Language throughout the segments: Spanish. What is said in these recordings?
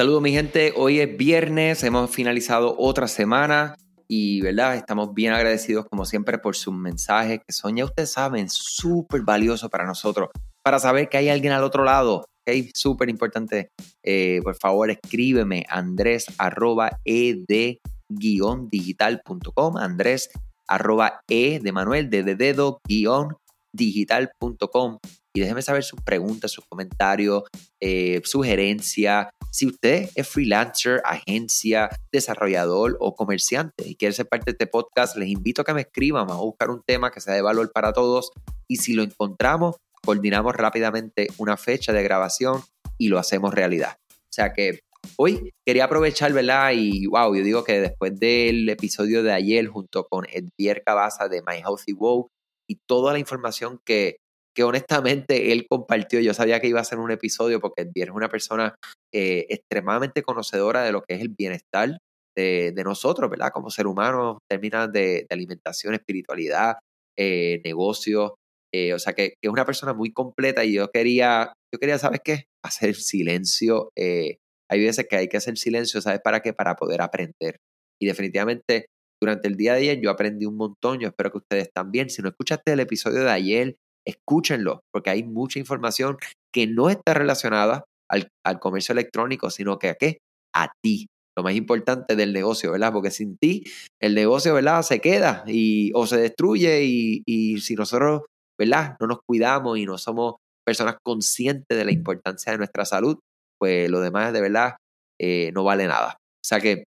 Saludos mi gente, hoy es viernes, hemos finalizado otra semana y verdad, estamos bien agradecidos como siempre por sus mensajes que son, ya ustedes saben, súper valiosos para nosotros, para saber que hay alguien al otro lado, ¿ok? Súper importante. Eh, por favor, escríbeme andrés arroba ed-digital.com, andrés arroba e de Manuel, de, de dedo guion digital.com y déjeme saber sus preguntas, sus comentarios, eh, sugerencias. Si usted es freelancer, agencia, desarrollador o comerciante y quiere ser parte de este podcast, les invito a que me escriban. Vamos a buscar un tema que sea de valor para todos y si lo encontramos, coordinamos rápidamente una fecha de grabación y lo hacemos realidad. O sea que hoy quería aprovechar, ¿verdad? Y wow, yo digo que después del episodio de ayer junto con Edvier Cabaza de My Healthy Wow y toda la información que que honestamente él compartió. Yo sabía que iba a ser un episodio porque es una persona eh, extremadamente conocedora de lo que es el bienestar de, nosotros, ¿verdad? Como ser humano, en términos de, alimentación, espiritualidad, eh, negocios. Eh, o sea, que, es una persona muy completa y yo quería, yo quería, ¿sabes qué? Hacer silencio. hay veces que hay que hacer silencio, ¿sabes para qué? Para poder aprender. Y definitivamente durante el día de ayer yo aprendí un montón, yo espero que ustedes también. Si no escuchaste el episodio de ayer, escúchenlo, porque hay mucha información que no está relacionada al, comercio electrónico, sino que a qué? A ti. Lo más importante del negocio, ¿verdad? Porque sin ti el negocio, ¿verdad? Se queda y, o se destruye y, y si nosotros, ¿verdad? No nos cuidamos y no somos personas conscientes de la importancia de nuestra salud, pues lo demás de verdad eh, no vale nada. O sea que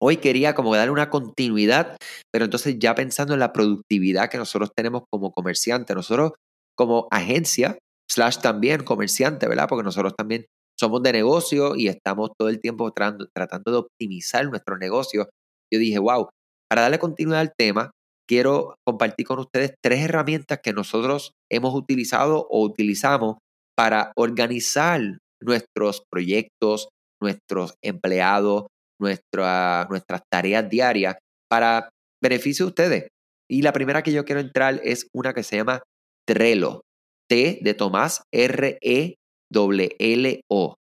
Hoy quería como darle una continuidad, pero entonces ya pensando en la productividad que nosotros tenemos como comerciantes, nosotros como agencia, slash también comerciante, ¿verdad? Porque nosotros también somos de negocio y estamos todo el tiempo tratando, de optimizar nuestro negocio. Yo dije, wow, para darle continuidad al tema, quiero compartir con ustedes tres herramientas que nosotros hemos utilizado o utilizamos para organizar nuestros proyectos, nuestros empleados, nuestras tareas diarias para beneficio de ustedes. Y la primera que yo quiero entrar es una que se llama Trello. T de Tomás, R-E-L-L-O.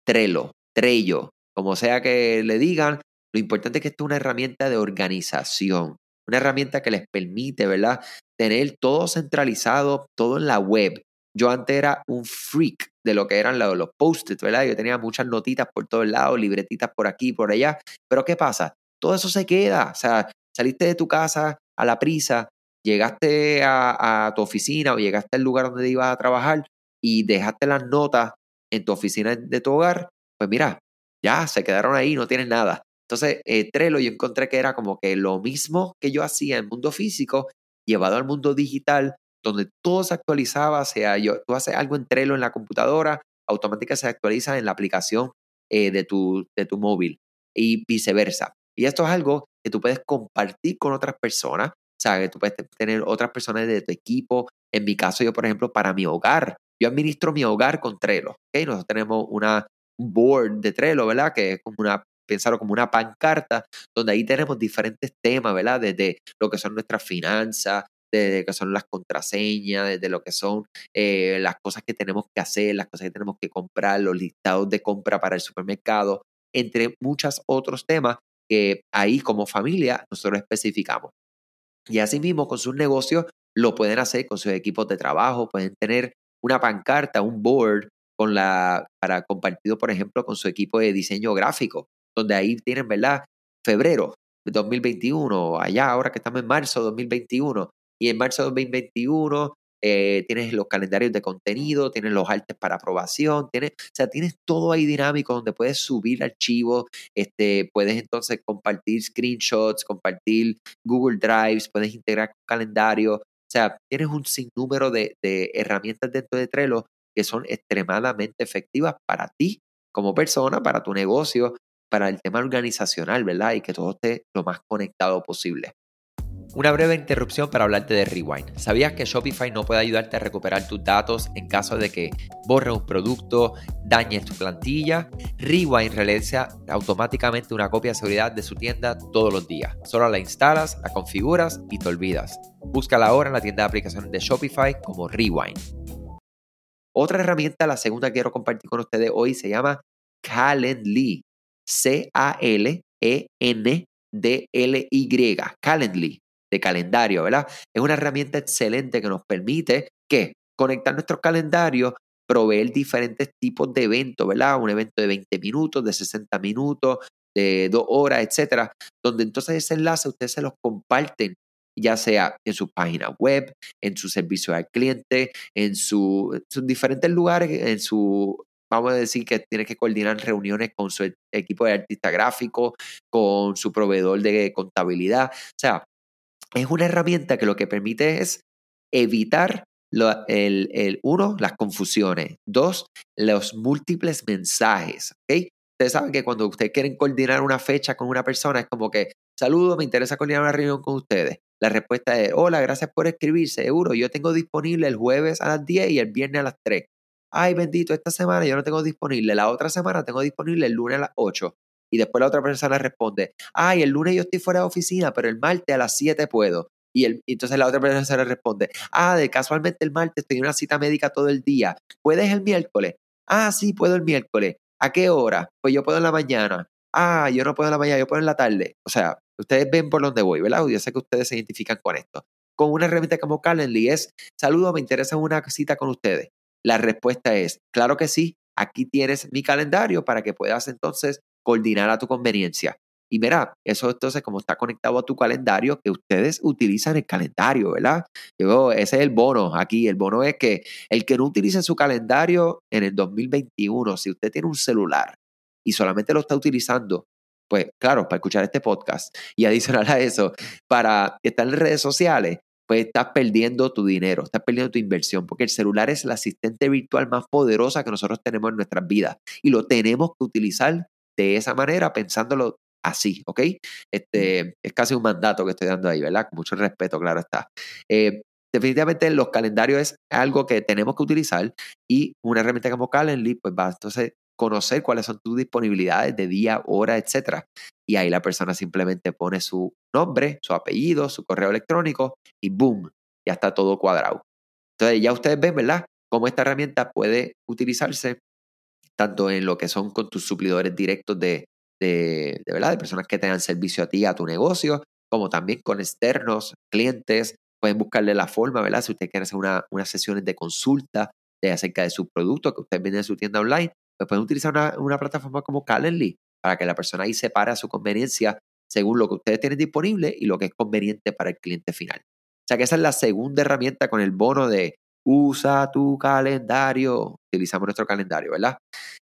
Trello, Trello. Como sea que le digan, lo importante es que esto es una herramienta de organización. Una herramienta que les permite, ¿verdad? Tener todo centralizado, todo en la web. Yo antes era un freak de lo que eran los, los post-its, ¿verdad? Yo tenía muchas notitas por todos lados, libretitas por aquí, por allá. Pero ¿qué pasa? Todo eso se queda. O sea, saliste de tu casa a la prisa, llegaste a, tu oficina o llegaste al lugar donde ibas a trabajar y dejaste las notas en tu oficina de tu hogar, pues mira, ya se quedaron ahí, no tienes nada. Entonces, eh, Trello yo encontré que era como que lo mismo que yo hacía en el mundo físico, llevado al mundo digital, donde todo se actualizaba, sea, yo, tú haces algo en Trello en la computadora, automáticamente se actualiza en la aplicación eh, de, tu, de tu móvil y viceversa. Y esto es algo que tú puedes compartir con otras personas, sea, que tú puedes tener otras personas de tu equipo. En mi caso, yo, por ejemplo, para mi hogar, yo administro mi hogar con Trello. ¿okay? Nosotros tenemos una, un board de Trello, ¿verdad? Que es como una, pensarlo como una pancarta, donde ahí tenemos diferentes temas, ¿verdad? Desde lo que son nuestras finanzas, desde lo que son las contraseñas, desde lo que son eh, las cosas que tenemos que hacer, las cosas que tenemos que comprar, los listados de compra para el supermercado, entre muchos otros temas que ahí como familia nosotros especificamos. Y asimismo con sus negocios lo pueden hacer con sus equipos de trabajo, pueden tener una pancarta, un board con la, para compartido, por ejemplo, con su equipo de diseño gráfico, donde ahí tienen, ¿verdad? Febrero de 2021, allá ahora que estamos en marzo de 2021, y en marzo de 2021 eh, tienes los calendarios de contenido, tienes los artes para aprobación, tienes, o sea, tienes todo ahí dinámico donde puedes subir archivos, este, puedes entonces compartir screenshots, compartir Google Drives, puedes integrar calendario, o sea, tienes un sinnúmero de, de herramientas dentro de Trello que son extremadamente efectivas para ti como persona, para tu negocio, para el tema organizacional, ¿verdad? Y que todo esté lo más conectado posible. Una breve interrupción para hablarte de Rewind. ¿Sabías que Shopify no puede ayudarte a recuperar tus datos en caso de que borre un producto, dañes tu plantilla? Rewind realiza automáticamente una copia de seguridad de su tienda todos los días. Solo la instalas, la configuras y te olvidas. Búscala ahora en la tienda de aplicaciones de Shopify como Rewind. Otra herramienta, la segunda que quiero compartir con ustedes hoy, se llama Calendly. C-A-L-E-N-D-L-Y, Calendly, de calendario, ¿verdad? Es una herramienta excelente que nos permite que conectar nuestros calendarios, proveer diferentes tipos de eventos, ¿verdad? Un evento de 20 minutos, de 60 minutos, de dos horas, etcétera, donde entonces ese enlace ustedes se los comparten ya sea en su página web, en su servicio al cliente, en, sus diferentes lugares, en su, vamos a decir que tiene que coordinar reuniones con su equipo de artista gráfico, con su proveedor de contabilidad. O sea, es una herramienta que lo que permite es evitar el, el, uno, las confusiones. Dos, los múltiples mensajes. ¿okay? Ustedes saben que cuando ustedes quieren coordinar una fecha con una persona, es como que, saludo, me interesa coordinar una reunión con ustedes. La respuesta es, hola, gracias por escribir, seguro, yo tengo disponible el jueves a las 10 y el viernes a las 3. Ay, bendito, esta semana yo no tengo disponible, la otra semana tengo disponible el lunes a las 8. Y después la otra persona responde, ay, el lunes yo estoy fuera de oficina, pero el martes a las 7 puedo. Y, el, entonces la otra persona le responde, ah, de casualmente el martes estoy en una cita médica todo el día. ¿Puedes el miércoles? Ah, sí, puedo el miércoles. ¿A qué hora? Pues yo puedo en la mañana. Ah, yo no puedo en la mañana, yo puedo en la tarde. O sea, ustedes ven por dónde voy, ¿verdad? Yo sé que ustedes se identifican con esto. Con una herramienta como Calendly es, saludo, me interesa una cita con ustedes. La respuesta es, claro que sí, aquí tienes mi calendario para que puedas entonces coordinar a tu conveniencia. Y mira, eso entonces como está conectado a tu calendario, que ustedes utilizan el calendario, ¿verdad? Yo, ese es el bono aquí. El bono es que el que no utilice su calendario en el 2021, si usted tiene un celular y solamente lo está utilizando, pues claro, para escuchar este podcast y adicional a eso, para estar en redes sociales, pues estás perdiendo tu dinero, estás perdiendo tu inversión, porque el celular es la asistente virtual más poderosa que nosotros tenemos en nuestras vidas y lo tenemos que utilizar de esa manera, pensándolo así, ¿ok? Este, es casi un mandato que estoy dando ahí, ¿verdad? Con mucho respeto, claro está. Eh, definitivamente los calendarios es algo que tenemos que utilizar y una herramienta como Calendly, pues va entonces conocer cuáles son tus disponibilidades de día, hora, etcétera. Y ahí la persona simplemente pone su nombre, su apellido, su correo electrónico y boom, ya está todo cuadrado. Entonces ya ustedes ven, ¿verdad? Cómo esta herramienta puede utilizarse tanto en lo que son con tus suplidores directos de, de, ¿verdad? de personas que tengan servicio a ti, a tu negocio, como también con externos, clientes. Pueden buscarle la forma, ¿verdad? Si usted quiere hacer una, unas sesiones de consulta de acerca de su producto que usted vende en su tienda online, pues pueden utilizar una, una plataforma como Calendly para que la persona ahí separe a su conveniencia según lo que ustedes tienen disponible y lo que es conveniente para el cliente final. O sea que esa es la segunda herramienta con el bono de usa tu calendario. Utilizamos nuestro calendario, ¿verdad?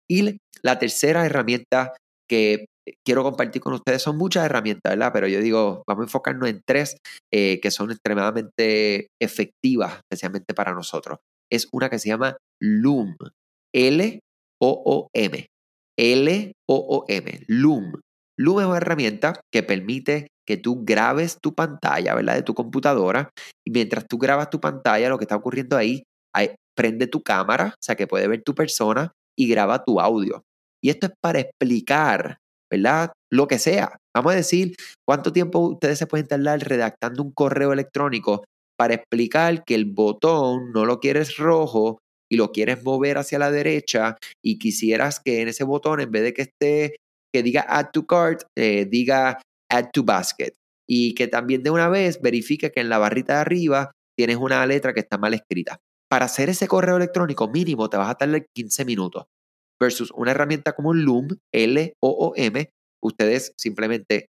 Y la tercera herramienta que quiero compartir con ustedes son muchas herramientas, ¿verdad? Pero yo digo, vamos a enfocarnos en tres eh, que son extremadamente efectivas, especialmente para nosotros. Es una que se llama Loom. L-O-O-M. L-O-O-M. Loom. Loom es una herramienta que permite que tú grabes tu pantalla, ¿verdad? De tu computadora. Y mientras tú grabas tu pantalla, lo que está ocurriendo ahí, ahí prende tu cámara, o sea que puede ver tu persona y graba tu audio. Y esto es para explicar, ¿verdad? Lo que sea. Vamos a decir, ¿cuánto tiempo ustedes se pueden tardar redactando un correo electrónico para explicar que el botón no lo quieres rojo y lo quieres mover hacia la derecha y quisieras que en ese botón, en vez de que esté, que diga add to cart, eh, diga add to basket. Y que también de una vez verifique que en la barrita de arriba tienes una letra que está mal escrita. Para hacer ese correo electrónico mínimo te vas a tardar 15 minutos versus una herramienta como Loom, L-O-O-M, ustedes simplemente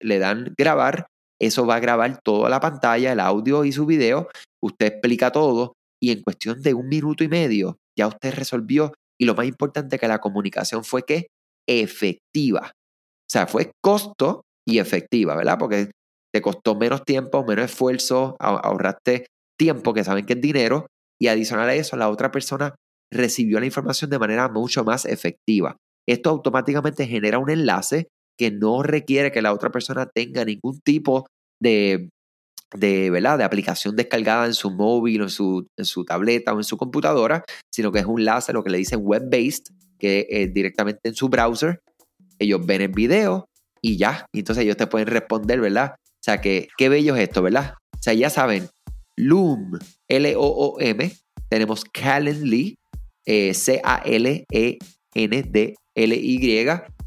le dan grabar, eso va a grabar toda la pantalla, el audio y su video, usted explica todo y en cuestión de un minuto y medio ya usted resolvió y lo más importante que la comunicación fue que efectiva. O sea, fue costo y efectiva, ¿verdad? Porque te costó menos tiempo, menos esfuerzo, ahorraste tiempo, que saben que es dinero, y adicional a eso, la otra persona recibió la información de manera mucho más efectiva. Esto automáticamente genera un enlace que no requiere que la otra persona tenga ningún tipo de, de, ¿verdad? de aplicación descargada en su móvil o en su, en su tableta o en su computadora, sino que es un enlace, lo que le dicen web-based, que es directamente en su browser. Ellos ven el video y ya, entonces ellos te pueden responder, ¿verdad? O sea, que qué bello es esto, ¿verdad? O sea, ya saben, Loom, L-O-O-M, tenemos Calendly, eh, C-A-L-E-N-D-L-Y,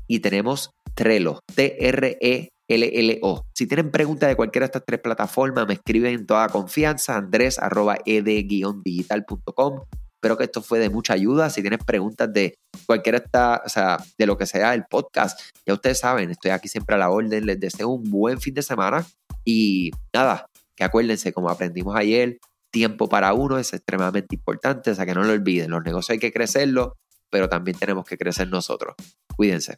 y tenemos Trello, T-R-E-L-L-O. Si tienen preguntas de cualquiera de estas tres plataformas, me escriben en toda confianza, andres.ed-digital.com. Espero que esto fue de mucha ayuda. Si tienes preguntas de cualquiera esta, o sea, de lo que sea el podcast, ya ustedes saben, estoy aquí siempre a la orden. Les deseo un buen fin de semana y nada, que acuérdense, como aprendimos ayer, tiempo para uno es extremadamente importante, o sea que no lo olviden, los negocios hay que crecerlos, pero también tenemos que crecer nosotros. Cuídense.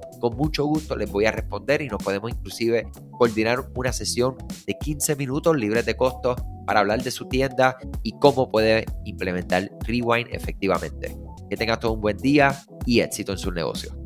con mucho gusto les voy a responder y nos podemos inclusive coordinar una sesión de 15 minutos libres de costo para hablar de su tienda y cómo puede implementar Rewind efectivamente. Que tengas todo un buen día y éxito en su negocio.